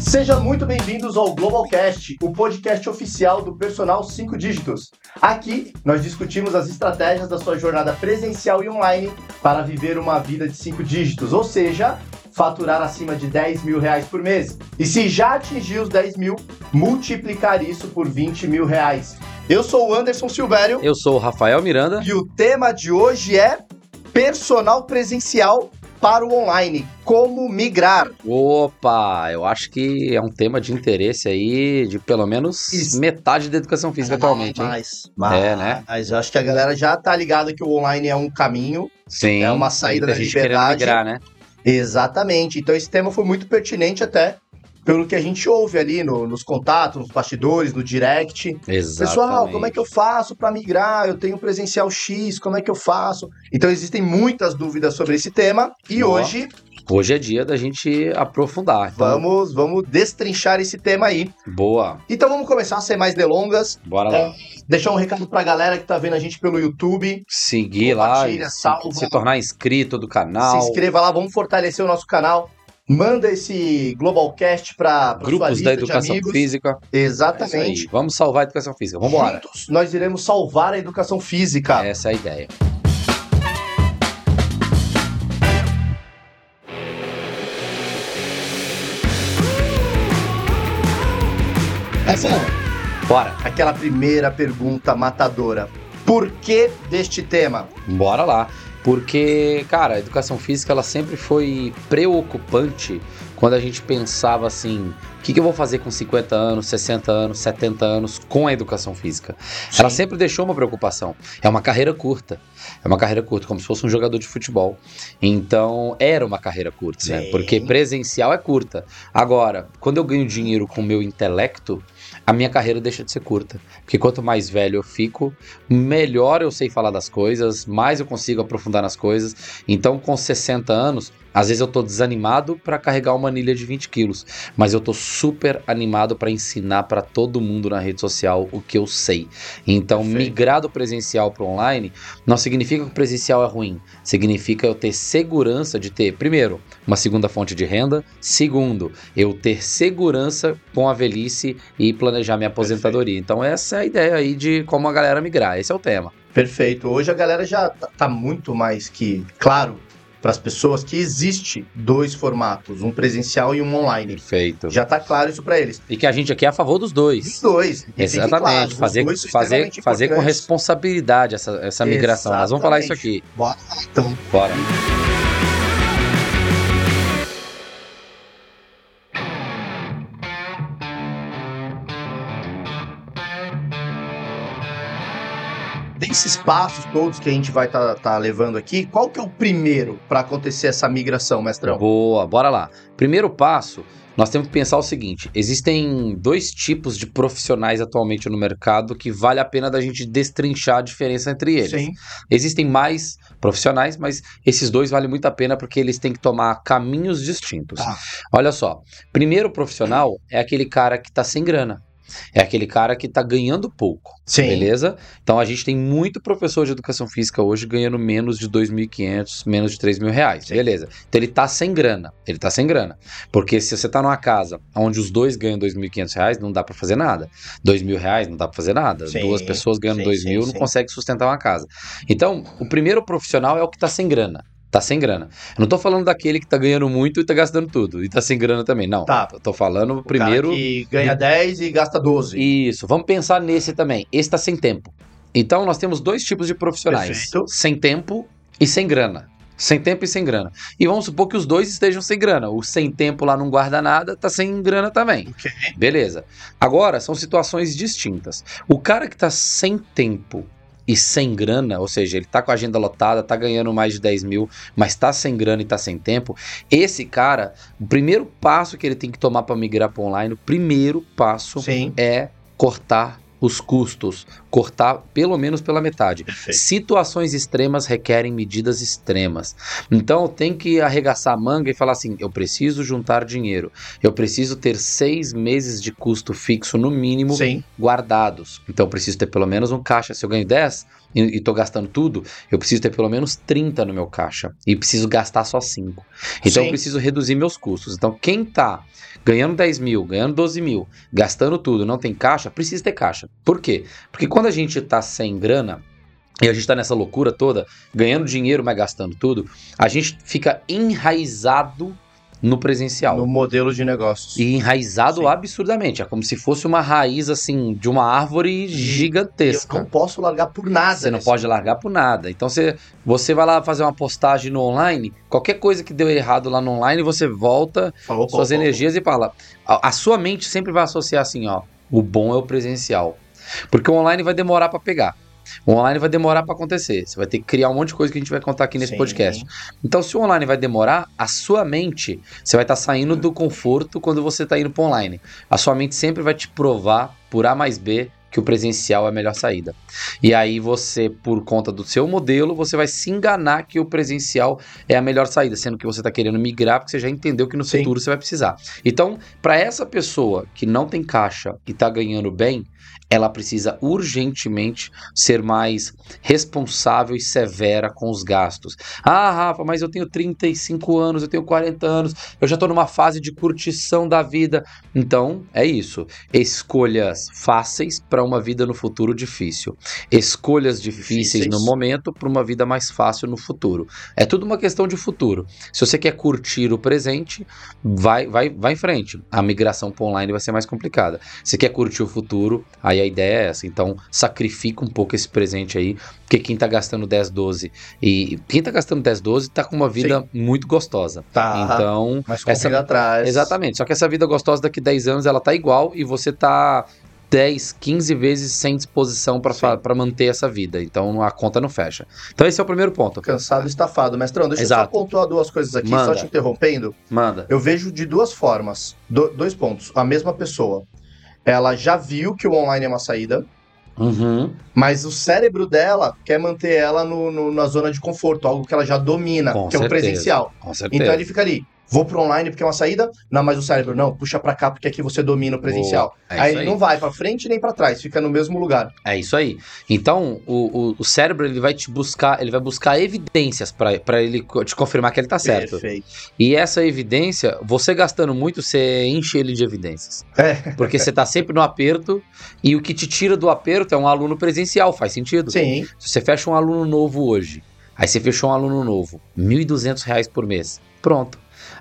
Sejam muito bem-vindos ao Globalcast, o podcast oficial do Personal 5 Dígitos. Aqui nós discutimos as estratégias da sua jornada presencial e online para viver uma vida de 5 dígitos, ou seja, faturar acima de 10 mil reais por mês. E se já atingir os 10 mil, multiplicar isso por 20 mil reais. Eu sou o Anderson Silvério. Eu sou o Rafael Miranda. E o tema de hoje é personal presencial para o online. Como migrar? Opa, eu acho que é um tema de interesse aí de pelo menos Isso. metade da educação física ah, atualmente. Mais, mais, é, né? Mas eu acho que a galera já tá ligada que o online é um caminho. Sim. É uma saída da liberdade. Migrar, né? Exatamente. Então esse tema foi muito pertinente até pelo que a gente ouve ali no, nos contatos, nos bastidores, no direct. Exatamente. Pessoal, como é que eu faço para migrar? Eu tenho presencial X, como é que eu faço? Então existem muitas dúvidas sobre esse tema e Boa. hoje Hoje é dia da gente aprofundar. Então... Vamos, vamos destrinchar esse tema aí. Boa. Então vamos começar a ser mais delongas. Bora lá. É, deixar um recado pra galera que tá vendo a gente pelo YouTube. Seguir lá, salva. se tornar inscrito do canal. Se inscreva lá, vamos fortalecer o nosso canal. Manda esse Globalcast para grupos da educação física. Exatamente. É Vamos salvar a educação física. Vamos embora. nós iremos salvar a educação física. Essa é a ideia. Essa não. Bora. Aquela primeira pergunta matadora. Por que deste tema? Bora lá. Porque, cara, a educação física ela sempre foi preocupante quando a gente pensava assim: que, que, eu vou fazer com 50 anos, 60 anos, 70 anos com a educação física? Sim. Ela sempre deixou uma preocupação. É uma carreira curta. É uma carreira curta, como se fosse um jogador de futebol. Então, era uma carreira curta, né? Porque presencial é curta. Agora, quando eu ganho dinheiro com o meu intelecto, a minha carreira deixa de ser curta. Porque quanto mais velho eu fico, melhor eu sei falar das coisas, mais eu consigo aprofundar nas coisas. Então, com 60 anos, às vezes eu tô desanimado para carregar uma anilha de 20 quilos, mas eu tô super animado para ensinar para todo mundo na rede social o que eu sei. Então, Perfeito. migrar do presencial para online não significa que o presencial é ruim, significa eu ter segurança de ter, primeiro, uma segunda fonte de renda, segundo, eu ter segurança com a velhice e planejar minha aposentadoria. Perfeito. Então, essa é a ideia aí de como a galera migrar, esse é o tema. Perfeito. Hoje a galera já tá, tá muito mais que claro para as pessoas que existe dois formatos, um presencial e um online. Perfeito. Já está claro isso para eles. E que a gente aqui é a favor dos dois. Dos dois. Exatamente. Claro, fazer dois fazer, fazer com responsabilidade essa, essa migração. Exatamente. Nós vamos falar isso aqui. Bora então. Bora. Desses passos todos que a gente vai estar tá, tá levando aqui, qual que é o primeiro para acontecer essa migração, mestrão? Boa, bora lá. Primeiro passo, nós temos que pensar o seguinte: existem dois tipos de profissionais atualmente no mercado que vale a pena da gente destrinchar a diferença entre eles. Sim. Existem mais profissionais, mas esses dois valem muito a pena porque eles têm que tomar caminhos distintos. Ah. Olha só, primeiro profissional é aquele cara que está sem grana. É aquele cara que está ganhando pouco. Sim. Beleza? Então a gente tem muito professor de educação física hoje ganhando menos de 2.500, menos de 3 mil reais. Sim. Beleza. Então ele está sem grana. Ele está sem grana. Porque se você está numa casa onde os dois ganham 2.500 reais, não dá para fazer nada. 2 mil reais não dá para fazer nada. Sim. Duas pessoas ganhando 2 mil não consegue sustentar uma casa. Então, o primeiro profissional é o que está sem grana tá sem grana. Eu não tô falando daquele que tá ganhando muito e tá gastando tudo. E tá sem grana também. Não. Tá. Eu tô falando o primeiro. que ganha 10 e gasta 12. Isso. Vamos pensar nesse também. Esse tá sem tempo. Então nós temos dois tipos de profissionais: Perfeito. sem tempo e sem grana. Sem tempo e sem grana. E vamos supor que os dois estejam sem grana. O sem tempo lá não guarda nada, tá sem grana também. Okay. Beleza. Agora, são situações distintas. O cara que tá sem tempo e sem grana, ou seja, ele tá com a agenda lotada, tá ganhando mais de 10 mil, mas tá sem grana e tá sem tempo, esse cara, o primeiro passo que ele tem que tomar para migrar para online, o primeiro passo Sim. é cortar os custos, cortar pelo menos pela metade. Perfeito. Situações extremas requerem medidas extremas. Então tem que arregaçar a manga e falar assim: eu preciso juntar dinheiro, eu preciso ter seis meses de custo fixo no mínimo Sim. guardados. Então eu preciso ter pelo menos um caixa. Se eu ganho 10, e, e tô gastando tudo, eu preciso ter pelo menos 30 no meu caixa e preciso gastar só 5. Então Sim. eu preciso reduzir meus custos. Então quem tá ganhando 10 mil, ganhando 12 mil, gastando tudo, não tem caixa, precisa ter caixa. Por quê? Porque quando a gente tá sem grana, e a gente tá nessa loucura toda, ganhando dinheiro, mas gastando tudo, a gente fica enraizado no presencial. No modelo de negócios. E enraizado Sim. absurdamente. É como se fosse uma raiz, assim, de uma árvore E eu gigantesca. não posso largar por nada. Você não pode largar por nada. Então você, você vai lá fazer uma postagem no online, qualquer coisa que deu errado lá no online, você volta Falou, suas opa, energias e fala. A, a sua mente sempre vai associar assim, ó. O bom é o presencial. Porque o online vai demorar pra pegar. O online vai demorar pra acontecer. Você vai ter que criar um monte de coisa que a gente vai contar aqui nesse Sim. podcast. Então, se o online vai demorar, a sua mente, você vai estar saindo do conforto quando você está indo para online. A sua mente sempre vai te provar, por A mais B, que o presencial é a melhor saída. E aí você, por conta do seu modelo, você vai se enganar que o presencial é a melhor saída, sendo que você está querendo migrar porque você já entendeu que no Sim. futuro você vai precisar. Então, para essa pessoa que não tem caixa e está ganhando bem, ela precisa urgentemente ser mais responsável e severa com os gastos. Ah, Rafa, mas eu tenho 35 anos, eu tenho 40 anos, eu já estou numa fase de curtição da vida. Então, é isso. Escolhas fáceis para uma vida no futuro difícil. Escolhas difíceis, Difíceis. no momento para uma vida mais fácil no futuro. É tudo uma questão de futuro. Se você quer curtir o presente, vai, vai, vai em frente. A migração para online vai ser mais complicada. Se quer curtir o futuro, aí a ideia é essa. Então, sacrifica um pouco esse presente aí, porque quem tá gastando 10, 12 e quem tá gastando 10, 12 tá com uma vida muito gostosa. Tá. Então, mas com essa- vida atrás. exatamente. Só que essa vida gostosa daqui 10 anos ela tá igual e você tá 10, 15 vezes sem disposição Sim. para manter essa vida. Então a conta não fecha. Então esse é o primeiro ponto. Cansado e estafado. Mestrão, deixa eu Exato. só pontuar duas coisas aqui, Manda. só te interrompendo. Manda. Eu vejo de duas formas. Do- dois pontos. A mesma pessoa. Ela já viu que o online é uma saída, Uhum. mas o cérebro dela quer manter ela no, no- na zona de conforto, algo que ela já domina, Com que é o certeza. presencial. Com certeza. Então ele fica ali. Vou pro online porque é uma saída? Não, mas o cérebro, não, puxa pra cá porque aqui você domina o presencial. Boa. É aí aí. não vai pra frente nem pra trás, fica no mesmo lugar. É isso aí. Então, o, o, o cérebro ele vai te buscar, ele vai buscar evidências para ele te confirmar que ele tá certo. Perfeito. E essa evidência, você gastando muito, você enche ele de evidências. É. Porque você tá sempre no aperto e o que te tira do aperto é um aluno presencial, faz sentido? Sim. Se você fecha um aluno novo hoje, aí você fechou um aluno novo, 1.200 reais por mês. Pronto.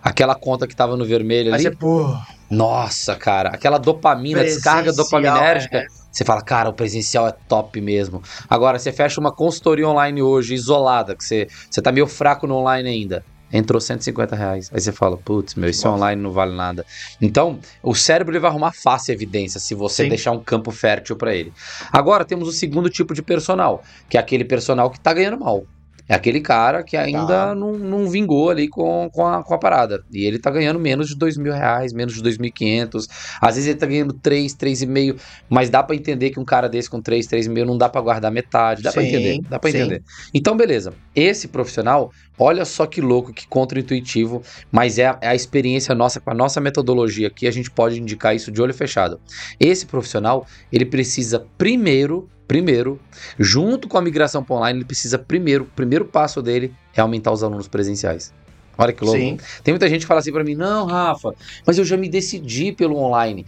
Aquela conta que tava no vermelho Aí ali, você, pô, nossa, cara, aquela dopamina, descarga dopaminérgica, é. você fala, cara, o presencial é top mesmo. Agora, você fecha uma consultoria online hoje, isolada, que você, você tá meio fraco no online ainda. Entrou 150 reais. Aí você fala, putz, meu, Nossa. online não vale nada. Então, o cérebro ele vai arrumar fácil evidência se você Sim. deixar um campo fértil para ele. Agora, temos o segundo tipo de personal, que é aquele personal que tá ganhando mal. É aquele cara que ainda Tá. não, não vingou ali com, com, a, com a parada. E ele tá ganhando menos de dois mil reais, menos de 2.500. Às vezes ele tá ganhando 3, 3,5. Mas dá pra entender que um cara desse com 3, 3,5 não dá pra guardar metade. Dá pra Sim, entender. Dá sim. entender. Então, beleza. Esse profissional, olha só que louco, que contra-intuitivo. Mas é a, é a experiência nossa, com a nossa metodologia aqui, a gente pode indicar isso de olho fechado. Esse profissional, ele precisa primeiro. Primeiro, junto com a migração para online, ele precisa primeiro, o primeiro passo dele é aumentar os alunos presenciais. Olha que louco. Sim. Tem muita gente que fala assim pra mim: "Não, Rafa, mas eu já me decidi pelo online.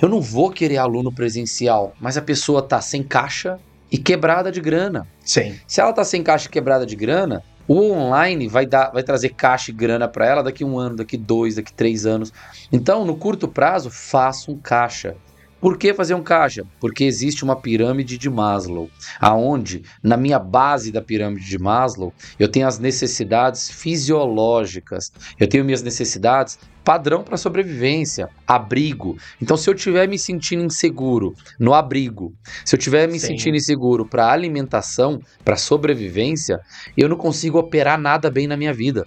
Eu não vou querer aluno presencial". Mas a pessoa tá sem caixa e quebrada de grana. Sim. Se ela tá sem caixa e quebrada de grana, o online vai dar, vai trazer caixa e grana para ela daqui um ano, daqui dois, daqui três anos. Então, no curto prazo, faça um caixa. Por que fazer um caixa? Porque existe uma pirâmide de Maslow, aonde na minha base da pirâmide de Maslow eu tenho as necessidades fisiológicas, eu tenho minhas necessidades padrão para sobrevivência, abrigo. Então, se eu estiver me sentindo inseguro no abrigo, se eu estiver me Sim. sentindo inseguro para alimentação, para sobrevivência, eu não consigo operar nada bem na minha vida.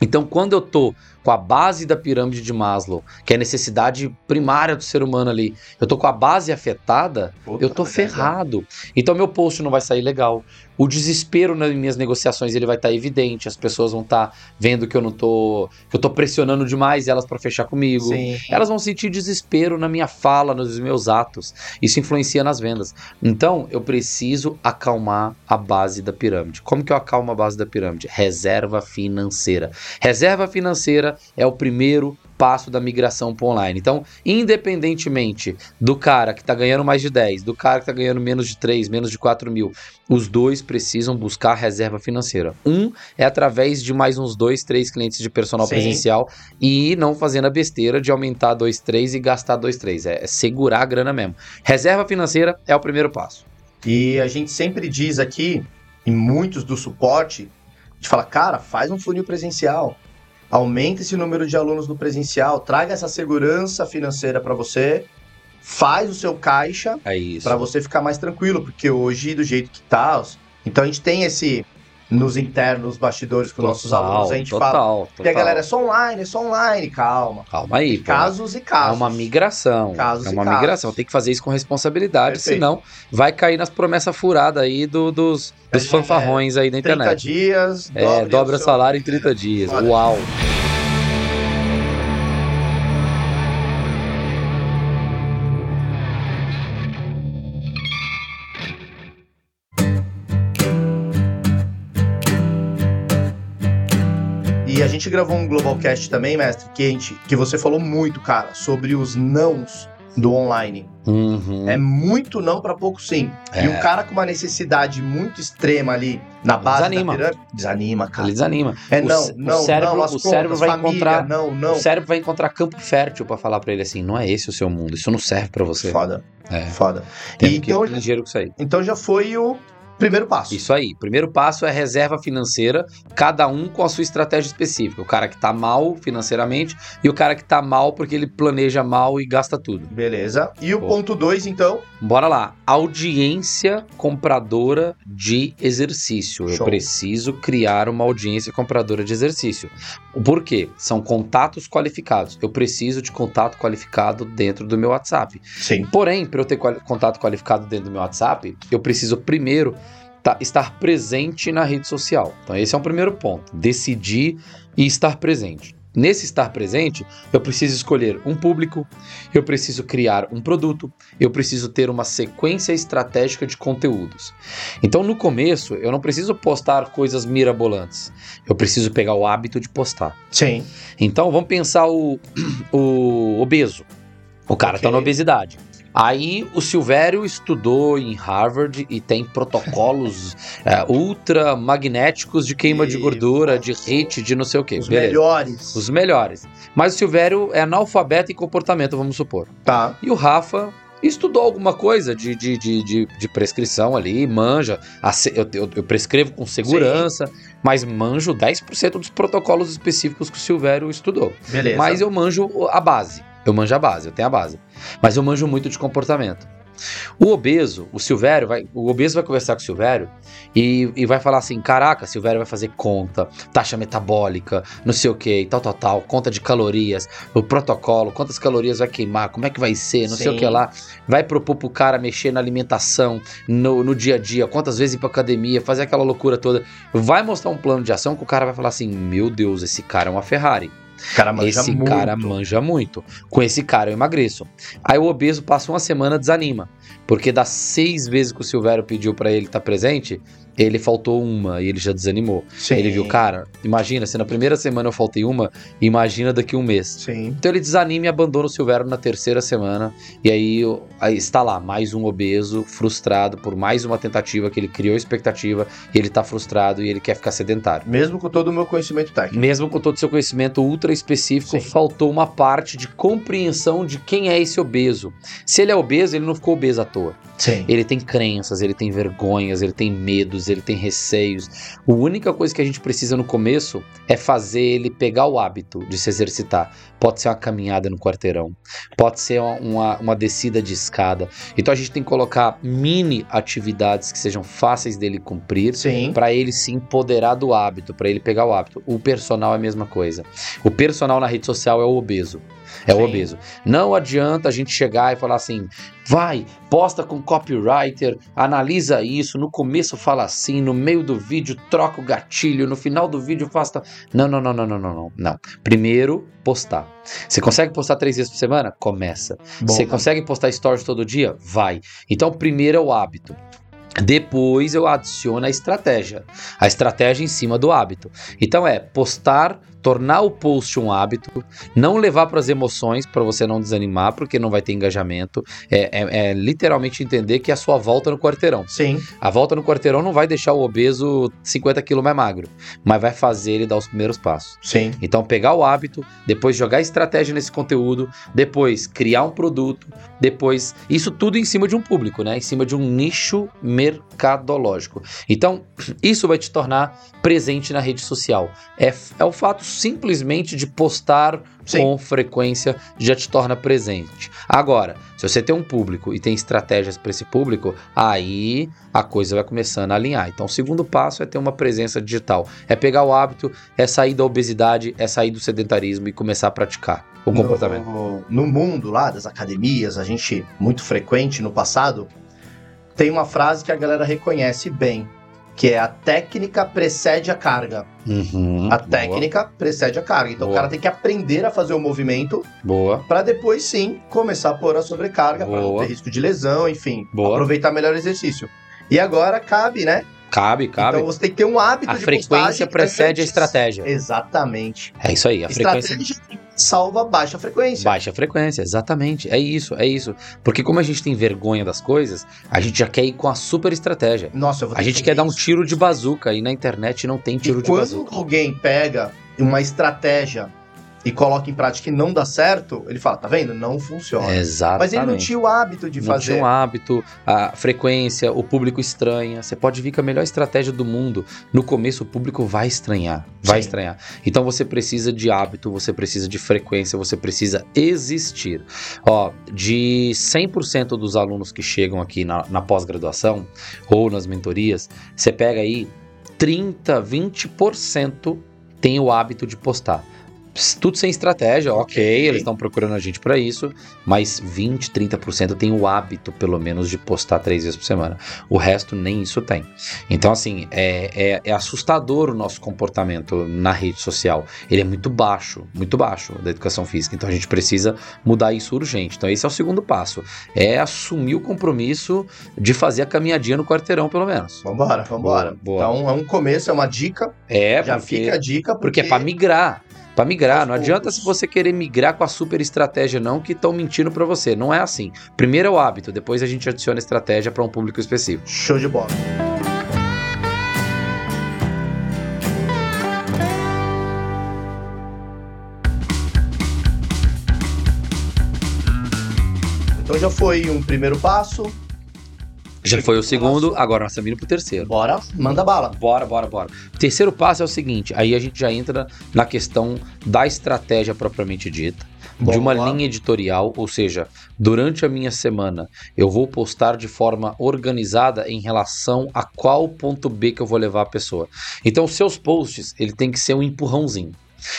Então, quando eu tô com a base da pirâmide de Maslow, que é a necessidade primária do ser humano ali, eu tô com a base afetada, Puta eu tô ferrado. Então, meu post não vai sair legal. o desespero nas minhas negociações ele vai estar evidente, as pessoas vão estar vendo que eu não tô, que eu tô pressionando demais elas para fechar comigo. Sim. Elas vão sentir desespero na minha fala, nos meus atos. Isso influencia nas vendas. Então, eu preciso acalmar a base da pirâmide. Como que eu acalmo a base da pirâmide? Reserva financeira. Reserva financeira é o primeiro passo da migração para online. Então, independentemente do cara que está ganhando mais de 10, do cara que está ganhando menos de 3, menos de 4 mil, os dois precisam buscar reserva financeira. Um é através de mais uns dois, três clientes de personal Sim. presencial e não fazendo a besteira de aumentar dois, três e gastar dois, três. É, é segurar a grana mesmo. Reserva financeira é o primeiro passo. E a gente sempre diz aqui, em muitos do suporte, a gente fala, cara, faz um funil presencial. Aumenta esse número de alunos no presencial, traga essa segurança financeira para você, faz o seu caixa É para você ficar mais tranquilo, porque hoje, do jeito que tá, então a gente tem esse nos internos bastidores com nossos alunos, a gente total, fala, total. porque a galera é só online, é só online, calma. Calma aí, pô. Casos e É casos. uma migração. Casos é e uma migração. Tem que fazer isso com responsabilidade, Perfeito. senão vai cair nas promessas furadas aí do- dos, dos É, fanfarrões aí da 30 internet. dias, É, dobra seu- salário em 30 dias. Uau! Gente gravou um Globalcast também, mestre, que, a gente, que você falou muito, cara, sobre os nãos do online. Uhum. É muito não para pouco sim. É. E um cara com uma necessidade muito extrema ali na base Desanima. da pirâmide, desanima, cara. Ele desanima. É O não, o não, cérebro- não, o contas, cérebro vai família, encontrar- não, não. O cérebro vai encontrar campo fértil pra falar pra ele assim: não é esse o seu mundo, isso não serve pra você. Foda, É. foda. Temos E que então, ir ligeiro com isso aí. então já foi o primeiro passo. Isso aí. Primeiro passo é reserva financeira, cada um com a sua estratégia específica. O cara que tá mal financeiramente e o cara que tá mal porque ele planeja mal e gasta tudo. Beleza. E o Pô. ponto dois, então, Bora lá. Audiência compradora de exercício. Eu Show. preciso criar uma audiência compradora de exercício. Por quê? São contatos qualificados. Eu preciso de contato qualificado dentro do meu WhatsApp. sim. Porém, para eu ter contato qualificado dentro do meu WhatsApp, eu preciso primeiro tá- estar presente na rede social. Então, esse é um primeiro ponto. Decidir e estar presente. Nesse estar presente, eu preciso escolher um público, eu preciso criar um produto, eu preciso ter uma sequência estratégica de conteúdos. Então, no começo, eu não preciso postar coisas mirabolantes. Eu preciso pegar o hábito de postar. Sim. Então vamos pensar o, o obeso. O cara Ok. tá na obesidade. Aí o Silvério estudou em Harvard e tem protocolos é, ultra magnéticos de queima de E- gordura, de HIIT, de não sei o que. Os melhores. Os melhores. Mas o Silvério é analfabeto em comportamento, vamos supor. Tá. E o Rafa estudou alguma coisa de, de, de, de, de prescrição ali, manja. Eu, eu- eu prescrevo com segurança, mas manjo 10% dos protocolos específicos que o Silvério estudou. Beleza. Mas eu manjo a base. Eu manjo a base, eu tenho a base. Mas eu manjo muito de comportamento. O obeso, o Silvério, vai, o obeso vai conversar com o Silvério e, e vai falar assim: caraca, Silvério vai fazer conta, taxa metabólica, não sei o que, tal, tal, tal, conta de calorias, o protocolo, quantas calorias vai queimar, como é que vai ser, não sei o Sim. que lá. Vai propor pro cara mexer na alimentação, no, no dia a dia, quantas vezes ir pra academia, fazer aquela loucura toda. Vai mostrar um plano de ação que o cara vai falar assim: meu Deus, esse cara é uma Ferrari. Cara manja Esse muito. cara manja muito. Com esse cara eu emagreço. Aí o obeso passa uma semana desanima. Porque das seis vezes que o Silvério pediu pra ele estar presente, ele faltou uma e ele já desanimou. Sim. Ele viu, cara, imagina, se na primeira semana eu faltei uma, imagina daqui um mês. Sim. Então ele desanima e abandona o Silvério na terceira semana. E aí, aí está lá, mais um obeso, frustrado por mais uma tentativa que ele criou expectativa, e ele tá frustrado e ele quer ficar sedentário. Mesmo com todo o meu conhecimento técnico. Mesmo com todo o seu conhecimento ultra específico, Sim. faltou uma parte de compreensão de quem é esse obeso. Se ele é obeso, ele não ficou obeso à toa. Sim. Ele tem crenças, ele tem vergonhas, ele tem medos, ele tem receios. A única coisa que a gente precisa no começo é fazer ele pegar o hábito de se exercitar. Pode ser uma caminhada no quarteirão, pode ser uma, uma, uma descida de escada. Então a gente tem que colocar mini atividades que sejam fáceis dele cumprir para ele se empoderar do hábito, para ele pegar o hábito. O personal é a mesma coisa. O personal na rede social é o obeso. É Sim. o obeso. Não adianta a gente chegar e falar assim, vai, posta com copywriter, analisa isso, no começo fala assim, no meio do vídeo troca o gatilho, no final do vídeo faça... Não, não, não, não, não, não, não, não. Primeiro, postar. Você consegue postar três vezes por semana? Começa. Você consegue postar stories todo dia? Vai. Então, primeiro é o hábito. Depois eu adiciono a estratégia. A estratégia em cima do hábito. Então é postar, tornar o post um hábito, não levar para as emoções para você não desanimar, porque não vai ter engajamento. É, é- é literalmente entender que é a sua volta no quarteirão. Sim. A volta no quarteirão não vai deixar o obeso 50 quilos mais magro, mas vai fazer ele dar os primeiros passos. Sim. Então, pegar o hábito, depois jogar estratégia nesse conteúdo, depois criar um produto, depois. Isso tudo em cima de um público, né? Em cima de um nicho mercadológico. Então, isso vai te tornar presente na rede social. É, é o fato simplesmente de postar Sim. com frequência já te torna presente. Agora, se você tem um público e tem estratégias para esse público, aí a coisa vai começando a alinhar. Então, o segundo passo é ter uma presença digital. É pegar o hábito, é sair da obesidade, é sair do sedentarismo e começar a praticar o comportamento. No, no mundo lá das academias, a gente muito frequente no passado, tem uma frase que a galera reconhece bem, que é a técnica precede a carga. Uhum, A boa, técnica precede a carga. Então Boa. o cara tem que aprender a fazer o movimento Boa. para depois sim começar a pôr a sobrecarga, para não Boa. ter risco de lesão, enfim, Boa. aproveitar melhor o exercício. E agora cabe, né? Cabe, cabe. Então você tem que ter um hábito a de frequência precede a estratégia. Exatamente. É isso aí. A frequência Estratégia salva baixa frequência. Baixa frequência, exatamente. É isso, é isso. Porque como a gente tem vergonha das coisas, a gente já quer ir com a super estratégia. Nossa, eu vou A gente que quer dar um tiro de bazuca e na internet não tem tiro e de quando bazuca. alguém pega uma estratégia e coloca em prática e não dá certo, ele fala, tá vendo? Não funciona. Exatamente. Mas ele não tinha o hábito de Não fazer. tinha um hábito, a frequência, o público estranha. Você pode vir com a melhor estratégia do mundo. No começo, o público vai estranhar. Vai Sim. estranhar. Então você precisa de hábito, você precisa de frequência, você precisa existir. Ó, de 100% dos alunos que chegam aqui na, na pós-graduação ou nas mentorias, você pega aí 30, 20% tem o hábito de postar. Tudo sem estratégia, ok, eles estão procurando a gente para isso, mas 20, 30% tem o hábito, pelo menos, de postar três vezes por semana. O resto nem isso tem. Então, assim, é, é, é assustador o nosso comportamento na rede social. Ele é muito baixo, muito baixo da educação física. Então, a gente precisa mudar isso urgente. Então, esse é o segundo passo: é assumir o compromisso de fazer a caminhadinha no quarteirão, pelo menos. Vambora, vambora. Boa, boa. Então é um começo, é uma dica. É, já porque, fica a dica, porque, porque é para migrar. Para migrar, não adianta se você querer migrar com a super estratégia não que estão mentindo para você. Não é assim. Primeiro é o hábito, depois a gente adiciona estratégia para um público específico. Show de bola. Então já foi um primeiro passo. Já foi o segundo, agora nós estamos indo pro terceiro. Bora, manda bala. Bora, bora, bora. O terceiro passo é o seguinte: aí a gente já entra na questão da estratégia propriamente dita, de uma linha editorial, ou seja, durante a minha semana eu vou postar de forma organizada em relação a qual ponto B que eu vou levar a pessoa. Então, os seus posts, ele tem que ser um empurrãozinho.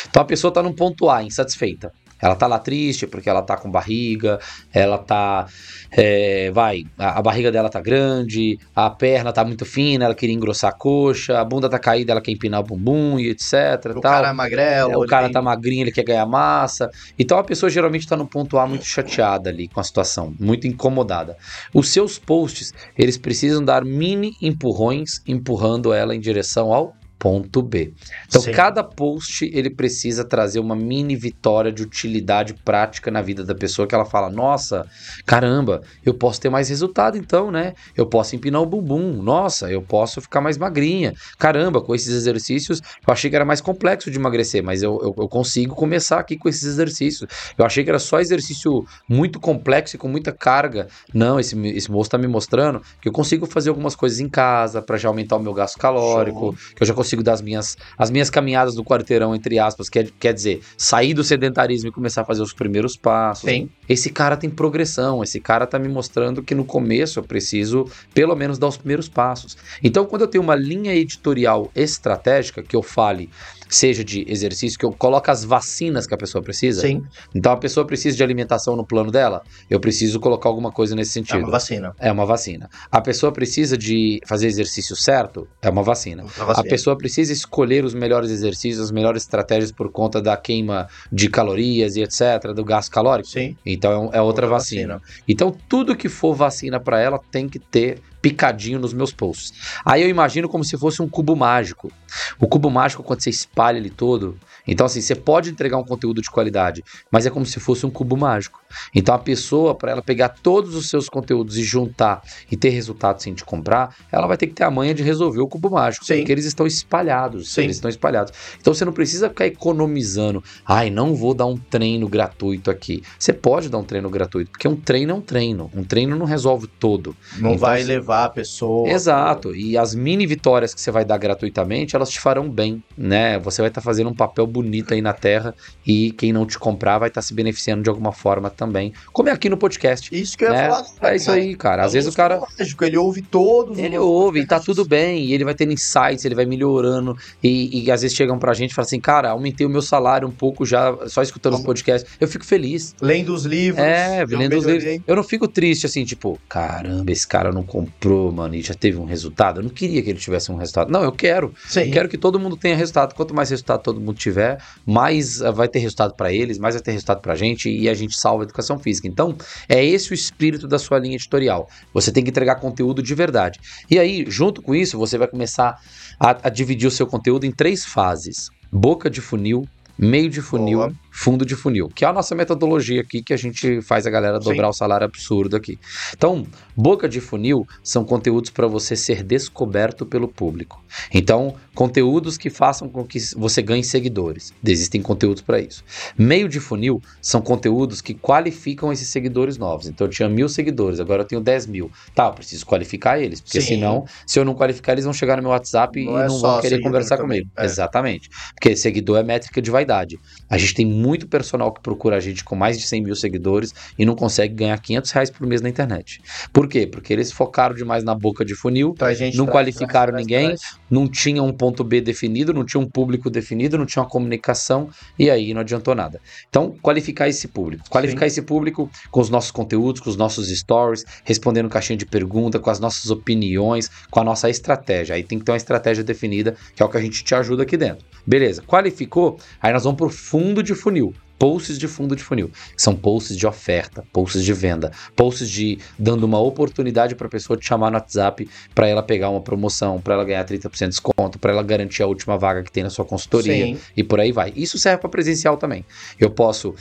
Então a pessoa tá no ponto A, insatisfeita. Ela tá lá triste porque ela tá com barriga, ela tá. é, vai, a, a barriga dela tá grande, a perna tá muito fina, ela queria engrossar a coxa, a bunda tá caída, ela quer empinar o bumbum e etc. O tal. cara é magrelo. É, o cara tem- tá magrinho, ele quer ganhar massa. Então a pessoa geralmente tá no ponto A muito chateada ali com a situação, muito incomodada. Os seus posts, eles precisam dar mini empurrões, empurrando ela em direção ao ponto B. Então Sim. cada post ele precisa trazer uma mini vitória de utilidade prática na vida da pessoa que ela fala: "Nossa, caramba, eu posso ter mais resultado então, né? Eu posso empinar o bumbum. Nossa, eu posso ficar mais magrinha. Caramba, com esses exercícios, eu achei que era mais complexo de emagrecer, mas eu, eu, eu consigo começar aqui com esses exercícios. Eu achei que era só exercício muito complexo e com muita carga. Não, esse, esse moço tá me mostrando que eu consigo fazer algumas coisas em casa para já aumentar o meu gasto calórico, que eu já consigo dar as minhas, as minhas caminhadas do quarteirão, entre aspas, quer, quer dizer, sair do sedentarismo e começar a fazer os primeiros passos. Sim. Esse cara tem progressão, esse cara tá me mostrando que no começo eu preciso pelo menos dar os primeiros passos. Então, quando eu tenho uma linha editorial estratégica que eu fale seja de exercício, que eu coloco as vacinas que a pessoa precisa. Sim, Então a pessoa precisa de alimentação no plano dela, eu preciso colocar alguma coisa nesse é sentido. uma vacina. É uma vacina. A pessoa precisa de fazer exercício certo, é uma vacina. Uma A vacina. pessoa precisa escolher os melhores exercícios, as melhores estratégias por conta da queima de calorias e etc, do gasto calórico. Sim, Então é é outra, vacina. Então tudo que for vacina pra ela tem que ter picadinho nos meus posts. Aí eu imagino como se fosse um cubo mágico. O cubo mágico quando você espalha ele todo, então assim, você pode entregar um conteúdo de qualidade, mas é como se fosse um cubo mágico. Então a pessoa para ela pegar todos os seus conteúdos e juntar e ter resultado sem te comprar, ela vai ter que ter a manha de resolver o cubo mágico, Sim. porque eles estão espalhados, Sim. eles estão espalhados. Então você não precisa ficar economizando. Ai, não vou dar um treino gratuito aqui. Você pode dar um treino gratuito, porque um treino é um treino. Um treino não resolve todo. Não Então, vai se- levar a pessoa. Exato. E as mini vitórias que você vai dar gratuitamente, elas te farão bem, né? Você vai estar fazendo um papel bonito aí na Terra e quem não te comprar vai estar se beneficiando de alguma forma também. Como é aqui no podcast. Isso que eu ia né? falar. É isso aí, cara. Às vezes o cara Mágico, ele ouve todos. ele ouve e tá tudo bem, e ele vai tendo insights, ele vai melhorando, e, e às vezes chegam pra gente e falam assim, cara, aumentei o meu salário um pouco já, só escutando os podcasts. Eu fico feliz. Lendo os livros. É, lendo os livros. Eu não fico triste assim, tipo, caramba, esse cara não comprou, mano, e já teve um resultado. Eu não queria que ele tivesse um resultado. Não, eu quero. Sim. Eu quero que todo mundo tenha resultado. Quanto mais resultado todo mundo tiver, mais ah, vai ter resultado pra eles, mais vai ter resultado pra gente e a gente salva a educação física. Então, é esse o espírito da sua linha editorial. Você tem que entregar conteúdo de verdade. E aí, junto com isso, você vai começar a, a dividir o seu conteúdo em três fases: boca de funil, meio de funil, Boa. Fundo de funil, que é a nossa metodologia aqui que a gente faz a galera dobrar Sim. o salário absurdo aqui. Então, boca de funil são conteúdos para você ser descoberto pelo público. Então, conteúdos que façam com que você ganhe seguidores. Existem conteúdos para isso. Meio de funil são conteúdos que qualificam esses seguidores novos. Então, eu tinha mil seguidores, agora eu tenho 10 mil. Tá, eu preciso qualificar eles, porque Sim. senão, se eu não qualificar, eles vão chegar no meu WhatsApp Não e é não vão querer conversar também, comigo. é. Exatamente. Porque seguidor é métrica de vaidade. A gente tem muito personal que procura a gente com mais de 100 mil seguidores e não consegue ganhar 500 reais por mês na internet. Por quê? Porque eles focaram demais na boca de funil, não qualificaram ninguém. Não tinha um ponto B definido, não tinha um público definido, não tinha uma comunicação e aí não adiantou nada. Então, qualificar esse público. Qualificar esse público com os nossos conteúdos, com os nossos stories, respondendo caixinha de pergunta, com as nossas opiniões, com a nossa estratégia. Aí tem que ter uma estratégia definida, que é o que a gente te ajuda aqui dentro. Beleza, qualificou? Aí nós vamos pro fundo de funil. Posts de fundo de funil, que são posts de oferta, posts de venda, posts de dando uma oportunidade para a pessoa te chamar no WhatsApp para ela pegar uma promoção, para ela ganhar 30% de desconto, para ela garantir a última vaga que tem na sua consultoria Sim. e por aí vai. Isso serve para presencial também. Eu posso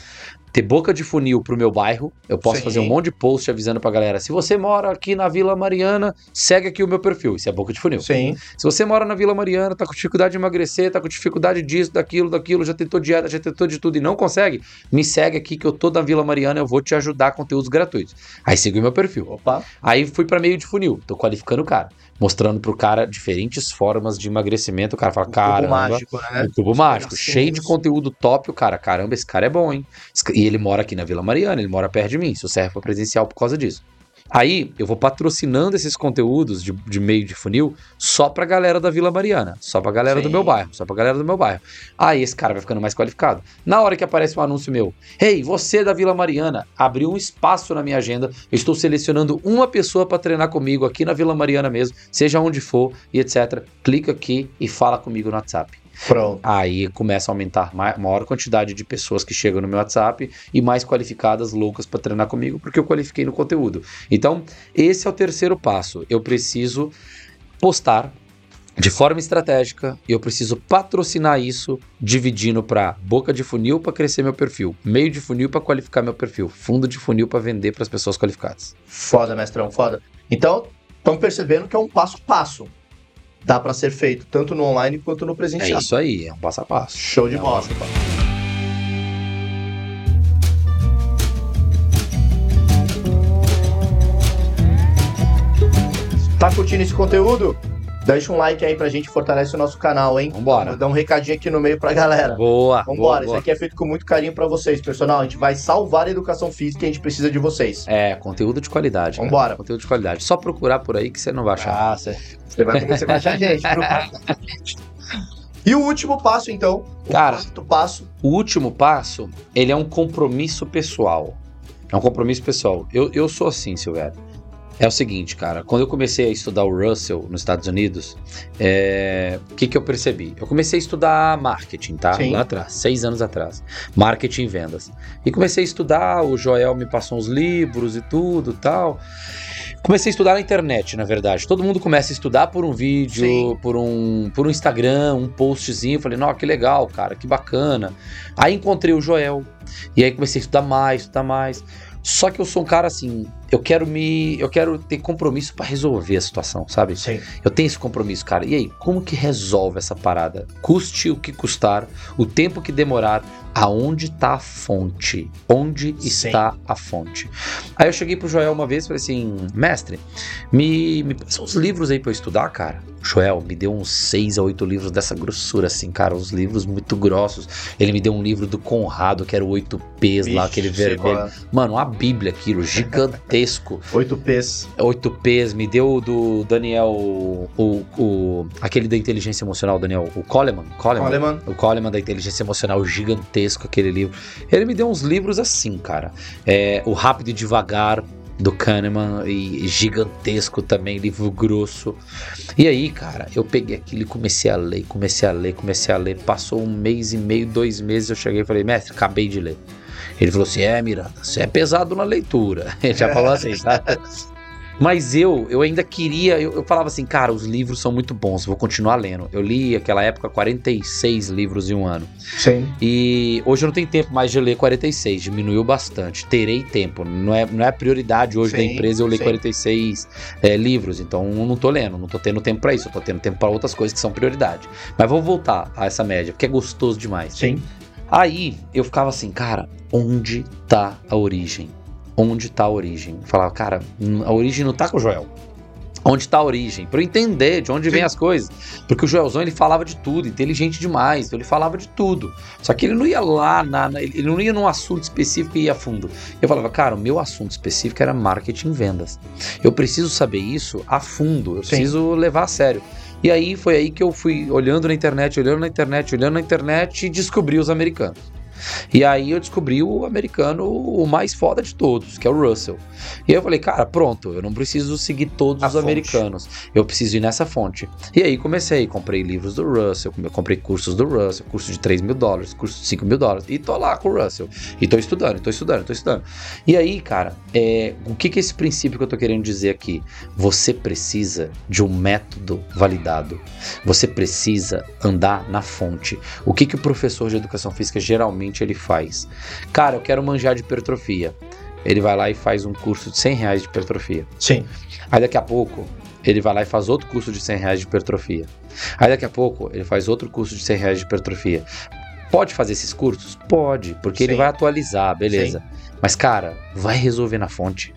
ter boca de funil pro meu bairro, eu posso Sim. fazer um monte de post avisando pra galera, se você mora aqui na Vila Mariana, segue aqui o meu perfil, isso é boca de funil. Sim. Se você mora na Vila Mariana, tá com dificuldade de emagrecer, tá com dificuldade disso, daquilo, daquilo, já tentou dieta, já tentou de tudo e não consegue, me segue aqui que eu tô na Vila Mariana, eu vou te ajudar com conteúdos gratuitos. Aí siga o meu perfil. Opa. Aí fui pra meio de funil, tô qualificando o cara, mostrando pro cara diferentes formas de emagrecimento, o cara fala, O cubo caramba, mágico, né? um cubo mágico, cheio de conteúdo top, o cara, caramba, esse cara é bom, hein? E ele mora aqui na Vila Mariana, ele mora perto de mim, isso serve para presencial por causa disso. Aí eu vou patrocinando esses conteúdos de, de meio de funil só pra galera da Vila Mariana, só pra galera do Sim. meu bairro, só pra galera do meu bairro. Aí esse cara vai ficando mais qualificado. Na hora que aparece um anúncio meu, hey, você da Vila Mariana, abriu um espaço na minha agenda, eu estou selecionando uma pessoa pra treinar comigo aqui na Vila Mariana mesmo, seja onde for e etc. Clica aqui e fala comigo no WhatsApp. Pronto. Aí começa a aumentar ma- maior quantidade de pessoas que chegam no meu WhatsApp e mais qualificadas, loucas para treinar comigo, porque eu qualifiquei no conteúdo. Então, esse é o terceiro passo. Eu preciso postar de forma estratégica e eu preciso patrocinar isso, dividindo para boca de funil para crescer meu perfil, meio de funil para qualificar meu perfil, fundo de funil para vender para as pessoas qualificadas. Foda, mestrão, foda. Então, estão percebendo que é um passo a passo. Dá pra ser feito tanto no online quanto no É presencial. isso aí, é um passo a passo. Show de É um bola. passo. Tá curtindo esse conteúdo? Deixa um like aí pra gente fortalece o nosso canal, hein? Vambora. Dá um recadinho aqui no meio pra galera. Boa, Vambora, boa, isso boa. aqui é feito com muito carinho pra vocês, personal. A gente vai salvar a educação física e a gente precisa de vocês. É, conteúdo de qualidade. cara. Vambora. Conteúdo de qualidade. Só procurar por aí que você não vai achar. Ah, você você vai, você vai achar a gente. E o último passo, então, o Cara, quarto passo. O último passo, ele é um compromisso pessoal. É um compromisso pessoal. Eu, eu sou assim, Silvério. É o seguinte, cara, quando eu comecei a estudar o Russell nos Estados Unidos, é, o que, que eu percebi? Eu comecei a estudar marketing, tá? Sim. Lá atrás, seis anos atrás. Marketing e vendas. E comecei a estudar, o Joel me passou uns livros e tudo tal. Comecei a estudar na internet, na verdade. Todo mundo começa a estudar por um vídeo, Sim. por um, por um Instagram, um postzinho. Falei, não, que legal, cara, que bacana. Aí encontrei o Joel. E aí comecei a estudar mais, estudar mais. Só que eu sou um cara assim, eu quero me. Eu quero ter compromisso pra resolver a situação, sabe? Sim. Eu tenho esse compromisso, cara. E aí, como que resolve essa parada? Custe o que custar, o tempo que demorar, aonde tá a fonte? Onde Sim. está a fonte? Aí eu cheguei pro Joel uma vez e falei assim: mestre, me, me passa uns livros aí pra eu estudar, cara. Joel me deu uns seis a oito livros dessa grossura, assim, cara, uns livros muito grossos. Ele me deu um livro do Conrado, que era o 8Ps lá, aquele vermelho. Mano, uma bíblia aquilo, gigantesco. 8 P's. 8Ps, me deu o do Daniel, o, o, aquele da inteligência emocional, Daniel, o Coleman, Coleman, Coleman. o Coleman da inteligência emocional, gigantesco aquele livro. Ele me deu uns livros assim, cara. É, o Rápido e Devagar, do Kahneman, e gigantesco também, livro grosso. E aí, cara, eu peguei aquilo e comecei a ler, comecei a ler, comecei a ler. Passou um mês e meio, dois meses, eu cheguei e falei, mestre, acabei de ler. Ele falou assim: é, Miranda, você é pesado na leitura. Ele já falou assim, tá? Mas eu, eu ainda queria, eu, eu falava assim, cara, os livros são muito bons, vou continuar lendo. Eu li naquela época 46 livros em um ano. Sim. E hoje eu não tenho tempo mais de ler 46, diminuiu bastante. Terei tempo, não é, não é a prioridade hoje da Sim, empresa eu ler sim. 46 é, livros, então eu não tô lendo, não tô tendo tempo pra isso, eu tô tendo tempo pra outras coisas que são prioridade. Mas vou voltar a essa média, porque é gostoso demais. Sim. Aí eu ficava assim, cara, onde tá a origem? Onde tá a origem? Eu falava, cara, a origem não tá com o Joel. Onde tá a origem? Pra eu entender de onde vem Sim. as coisas. Porque o Joelzão ele falava de tudo, inteligente demais, então ele falava de tudo. Só que ele não ia lá, na, na- ele não ia num assunto específico e ia a fundo. Eu falava, cara, o meu assunto específico era marketing e vendas. Eu preciso saber isso a fundo, eu Sim. preciso levar a sério. E aí foi aí que eu fui olhando na internet, olhando na internet, olhando na internet e descobri os americanos. E aí eu descobri o americano, o mais foda de todos, que é o Russell. E aí eu falei, cara, pronto, eu não preciso seguir todos A os fonte. americanos. Eu preciso ir nessa fonte. E aí comecei, comprei livros do Russell, comprei cursos do Russell, curso de 3 mil dólares, curso de 5 mil dólares. E tô lá com o Russell. E tô estudando, tô estudando, tô estudando. E aí, cara, é, o que, que é esse princípio que eu tô querendo dizer aqui? Você precisa de um método validado. Você precisa andar na fonte. O que, que o professor de educação física geralmente ele faz? Cara, eu quero manjar de hipertrofia. Ele vai lá e faz um curso de 100 reais de hipertrofia. Sim. Aí daqui a pouco ele vai lá e faz outro curso de 100 reais de hipertrofia. Aí daqui a pouco ele faz outro curso de 100 reais de hipertrofia. Pode fazer esses cursos? Pode, porque ele Sim. vai atualizar, beleza. Mas cara, vai resolver na fonte.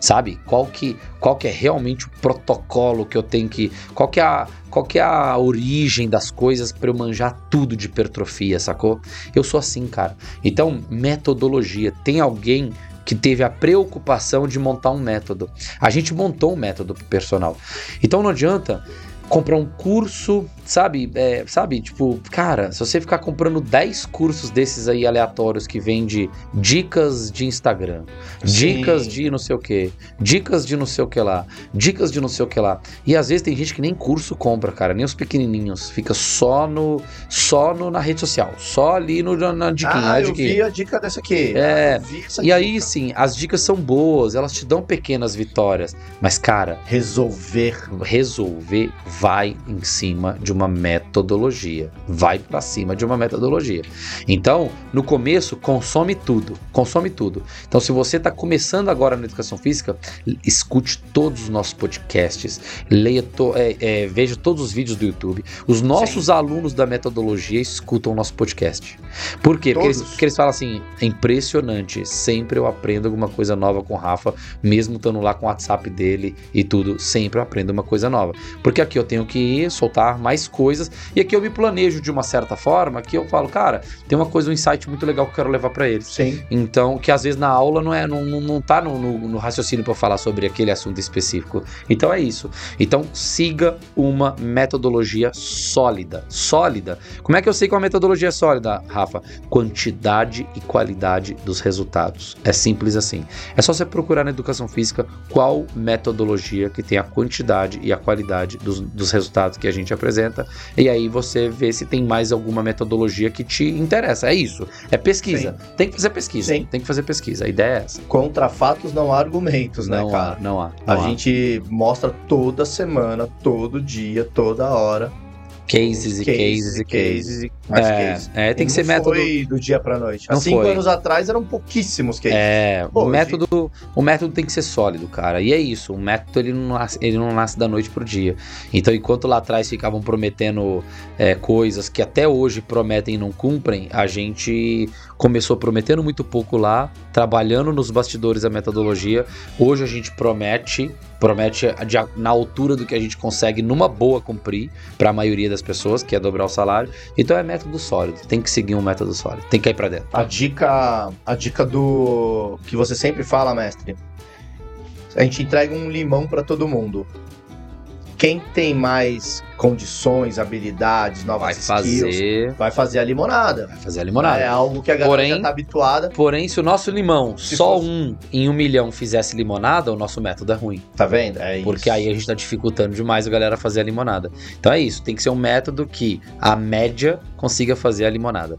Sabe? Qual que, qual que é realmente o protocolo que eu tenho que. Qual que é a, qual que é a origem das coisas para eu manjar tudo de hipertrofia, sacou? Eu sou assim, cara. Então, metodologia. Tem alguém que teve a preocupação de montar um método. A gente montou um método pro personal. Então não adianta comprar um curso, sabe? É, sabe, tipo, cara, se você ficar comprando 10 cursos desses aí aleatórios que vêm de dicas de Instagram, Sim. dicas de não sei o que, dicas de não sei o que lá, dicas de não sei o que lá. E às vezes tem gente que nem curso compra, cara, nem os pequenininhos, fica só no só no, na rede social, só ali no, na, na diquinha, Ah, eu diquinha. vi a dica dessa aqui. É, Ah, E aí dica. sim, as dicas são boas, elas te dão pequenas vitórias, mas cara, Resolver. resolver vai em cima de uma metodologia, vai pra cima de uma metodologia. Então, no começo, consome tudo, consome tudo. Então, se você está começando agora na educação física, escute todos os nossos podcasts, leia, to- é, é, veja todos os vídeos do YouTube. Os nossos alunos da metodologia escutam o nosso podcast. Por quê? Porque eles, porque eles falam assim: é impressionante, sempre eu aprendo alguma coisa nova com o Rafa, mesmo estando lá com o WhatsApp dele e tudo, sempre eu aprendo uma coisa nova. Porque aqui, ó, eu tenho que soltar mais coisas. E aqui eu me planejo de uma certa forma que eu falo, cara, tem uma coisa, um insight muito legal que eu quero levar para eles. Sim. Então, que às vezes na aula não é, não, não, tá no, no, no raciocínio para falar sobre aquele assunto específico. Então é isso. Então siga uma metodologia sólida. Sólida. Como é que eu sei que uma metodologia é sólida, Rafa? Quantidade e qualidade dos resultados. É simples assim. É só você procurar na educação física qual metodologia que tem a quantidade e a qualidade dos, dos resultados que a gente apresenta. E aí você vê se tem mais alguma metodologia que te interessa. É isso. É pesquisa. Sim. Tem que fazer pesquisa. Sim. Tem que fazer pesquisa. A ideia é essa. Contra fatos não há argumentos, né, não cara? há, não há. A não há. gente mostra toda semana, todo dia, toda hora. Cases e cases e cases. e mais É, cases. é, tem que Não ser método. foi do dia pra noite. Há Não cinco foi. anos atrás eram pouquíssimos cases. É, o método, o método tem que ser sólido, cara. E é isso, o método ele não nasce, ele não nasce da noite pro dia. Então, enquanto lá atrás ficavam prometendo é, coisas que até hoje prometem e não cumprem, a gente começou prometendo muito pouco lá, trabalhando nos bastidores a metodologia. Hoje a gente promete, promete na altura do que a gente consegue numa boa cumprir para a maioria das pessoas, que é dobrar o salário. Então é método sólido, tem que seguir um método sólido, tem que cair para dentro. A dica, a dica do que você sempre fala, mestre. A gente entrega um limão pra todo mundo. Quem tem mais condições, habilidades, novas Vai skills, fazer, vai fazer a limonada. vai fazer a limonada. É algo que a galera Porém- já tá habituada, Porém, se o nosso limão, Se só fosse- um em um milhão fizesse limonada, o nosso método é ruim. tá vendo? É isso. Porque aí a gente tá dificultando demais a galera fazer a limonada. Então é isso, tem que ser um método que a média consiga fazer a limonada.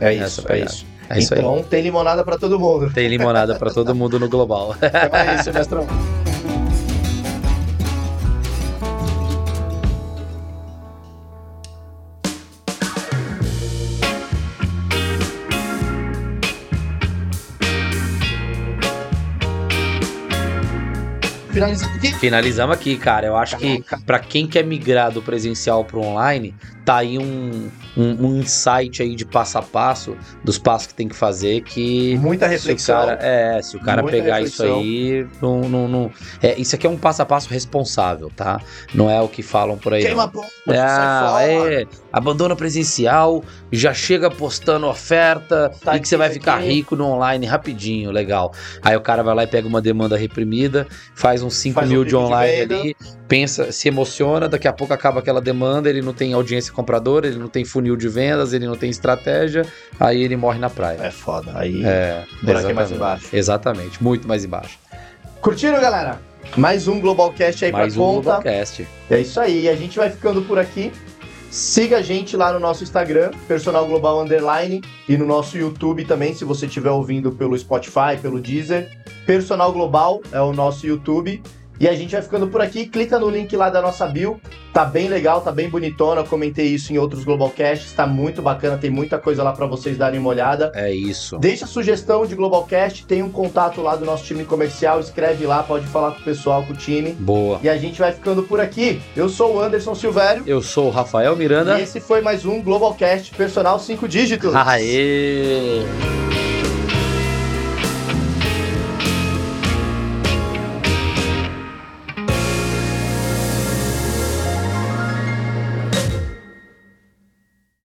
é essa isso, é isso. É isso aí. então tem limonada pra todo mundo. Tem limonada pra todo mundo no global. Até mais, Silvestrão. Finalizando aqui. Finalizamos aqui, cara. Eu acho que Caraca. pra quem quer migrar do presencial pro online, tá aí um, um, um insight aí de passo a passo dos passos que tem que fazer que Muita Se o reflexão. cara, é, se o cara pegar reflexão. isso aí, não, não, não- é, isso aqui é um passo a passo responsável, tá? Não é o que falam por aí. Queima não. a bomba, É, é, abandona presencial, já chega postando oferta Tá e que você vai ficar aqui. rico no online rapidinho, legal. Aí o cara vai lá e pega uma demanda reprimida, faz uns 5 Faz um mil de pico de online venda. ali, pensa, se emociona, daqui a pouco acaba aquela demanda, ele não tem audiência compradora, ele não tem funil de vendas, ele não tem estratégia, aí ele morre na praia. É foda. Aí É, buraco é mais exatamente. embaixo. Exatamente, muito mais embaixo. Curtiram, galera? Mais um Globalcast aí mais pra um conta. Globalcast. É isso aí. E a gente vai ficando por aqui. Siga a gente lá no nosso Instagram, Personal Global Underline, e no nosso YouTube também, se você estiver ouvindo pelo Spotify, pelo Deezer. Personal Global é o nosso YouTube. E a gente vai ficando por aqui. Clica no link lá da nossa bio. Tá bem legal, tá bem bonitona. Eu comentei isso em outros Globalcasts. Tá muito bacana, tem muita coisa lá pra vocês darem uma olhada. É isso. Deixa sugestão de Globalcast, tem um contato lá do nosso time comercial, escreve lá, pode falar com o pessoal, com o time. Boa. E a gente vai ficando por aqui. Eu sou o Anderson Silvério. Eu sou o Rafael Miranda. E esse foi mais um Globalcast Personal 5 Dígitos. Aê!